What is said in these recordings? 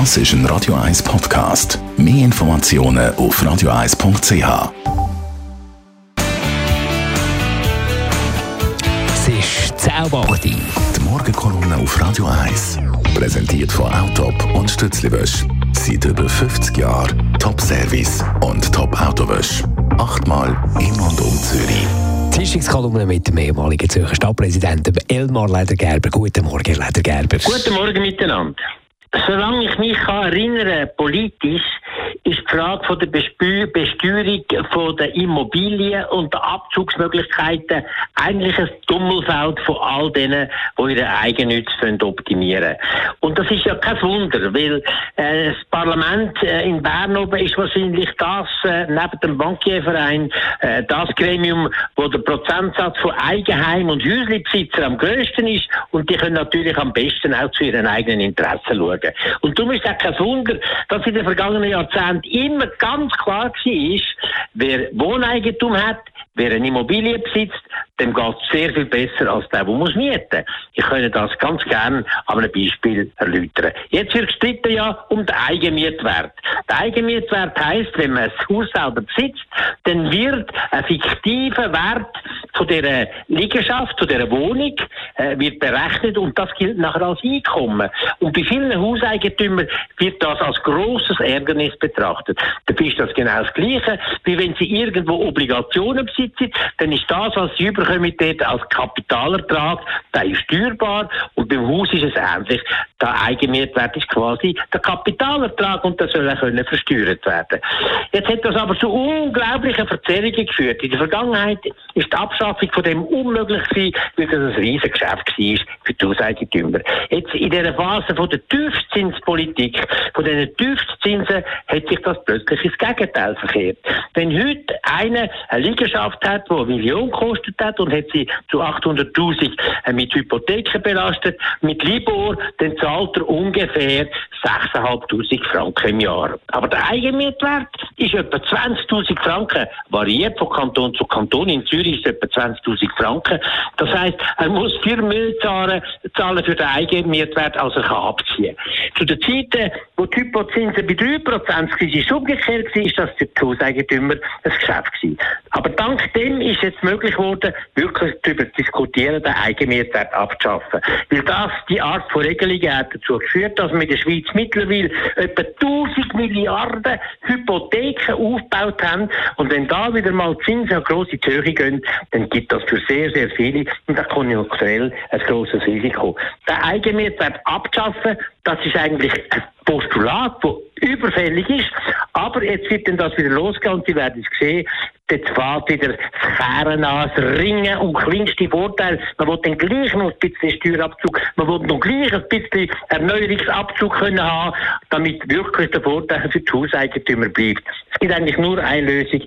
Das ist ein Radio 1 Podcast. Mehr Informationen auf radio1.ch. Es ist 10 Die Morgenkolumne auf Radio 1. Präsentiert von Autop und Stützliwösch. Seit über 50 Jahren Top-Service und Top-Autowösch. Achtmal in und um Zürich. Tischungskolumne mit dem ehemaligen Zürcher Stadtpräsidenten Elmar Ledergerber. Guten Morgen, Ledergerber. Guten Morgen miteinander. Solange ich mich kann erinnern politisch, ist die Frage von der Besteuerung von der Immobilien und der Abzugsmöglichkeiten eigentlich ein Dummelfeld von all denen, die ihre Eigennütze optimieren Und das ist ja kein Wunder, weil äh, das Parlament äh, in Bern oben ist wahrscheinlich das, äh, neben dem Bankierverein, äh, das Gremium, wo der Prozentsatz von Eigenheim- und Häuslebesitzern am größten ist und die können natürlich am besten auch zu ihren eigenen Interessen schauen. Und darum ist es kein Wunder, dass in den vergangenen Jahrzehnten immer ganz klar war, wer Wohneigentum hat, wer eine Immobilie besitzt, dem geht es sehr viel besser als der, der muss mieten Ich könnte das ganz gerne an einem Beispiel erläutern. Jetzt wird gestritten ja um den Eigenmietwert. Der Eigenmietwert heisst, wenn man das Haus selber besitzt, dann wird ein fiktiver Wert von dieser Liegenschaft, von dieser Wohnung, äh, wird berechnet und das gilt nachher als Einkommen. Und bei vielen Hauseigentümern wird das als großes Ärgernis betrachtet. Da ist das genau das Gleiche, wie wenn sie irgendwo Obligationen besitzen, dann ist das, was sie überkommen, dort als Kapitalertrag, der ist steuerbar und beim Haus ist es ähnlich. Der Eigenmietwert ist quasi der Kapitalertrag und der soll können versteuert werden. Jetzt hat das aber zu unglaublichen Verzerrungen geführt. In der Vergangenheit ist die Abschaffung von dem unmöglich gewesen, weil das ein riesiges Geschäft war für die Hauseigentümer. Jetzt in dieser Phase von der Tiefzinspolitik, von diesen Tiefzinsen, hat sich das plötzlich ins Gegenteil verkehrt. Wenn heute einer eine Liegenschaft hat, die eine Million gekostet hat und hat sie zu 800.000 äh, mit Hypotheken belastet, mit Libor, dann zahlt er ungefähr 6.500 Franken im Jahr. Aber der Eigenmietwert ist etwa 20.000 Franken, variiert von Kanton zu Kanton. In Zürich ist es etwa 20.000 Franken. Das heisst, er muss 4 Millionen zahlen, zahlen für den Eigenmietwert, als er kann abziehen Zu den Zeiten, wo die Hypozinsen bei 3% waren, ist es umgekehrt, ist das für die Hauseigentümer ein Geschäft gewesen. Aber dank dem ist jetzt möglich geworden, wirklich darüber zu diskutieren, den Eigenmietwert abzuschaffen. Weil das, die Art von Regelungen hat dazu geführt, dass wir in der Schweiz mittlerweile etwa 1000 Milliarden Hypotheken aufgebaut haben. Und wenn da wieder mal Zinsen auf grosse Höhe gehen, dann gibt das für sehr, sehr viele und auch konjunkturell ein grosses Risiko. Den Eigenmietwert abzuschaffen, das ist eigentlich ein Postulat, das überfällig ist. Aber jetzt wird dann das wieder losgehen und Sie werden es sehen, jetzt fährt wieder das Kehren an, das Ringen um kleinste Vorteile. Man will dann gleich noch ein bisschen Steuerabzug, man will noch gleich ein bisschen Erneuerungsabzug können haben, damit wirklich der Vorteil für die Hauseigentümer bleibt. Es gibt eigentlich nur eine Lösung.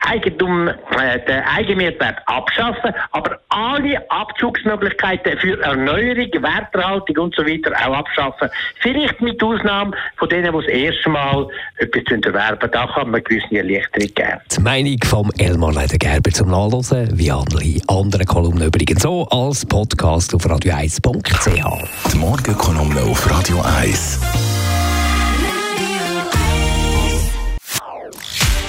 Eigentum, äh, den Eigenmehrwert abschaffen, aber alle Abzugsmöglichkeiten für Erneuerung, Werterhaltung und so weiter auch abschaffen. Vielleicht mit Ausnahme von denen, die das erste Mal etwas erwerben. Da kann man gewisse Erleichterung geben. Die Meinung von Elmar Ledergerber zum Nachlesen, wie alle anderen Kolumnen übrigens so als Podcast auf radio1.ch. Die Morgenkolumne auf Radio 1.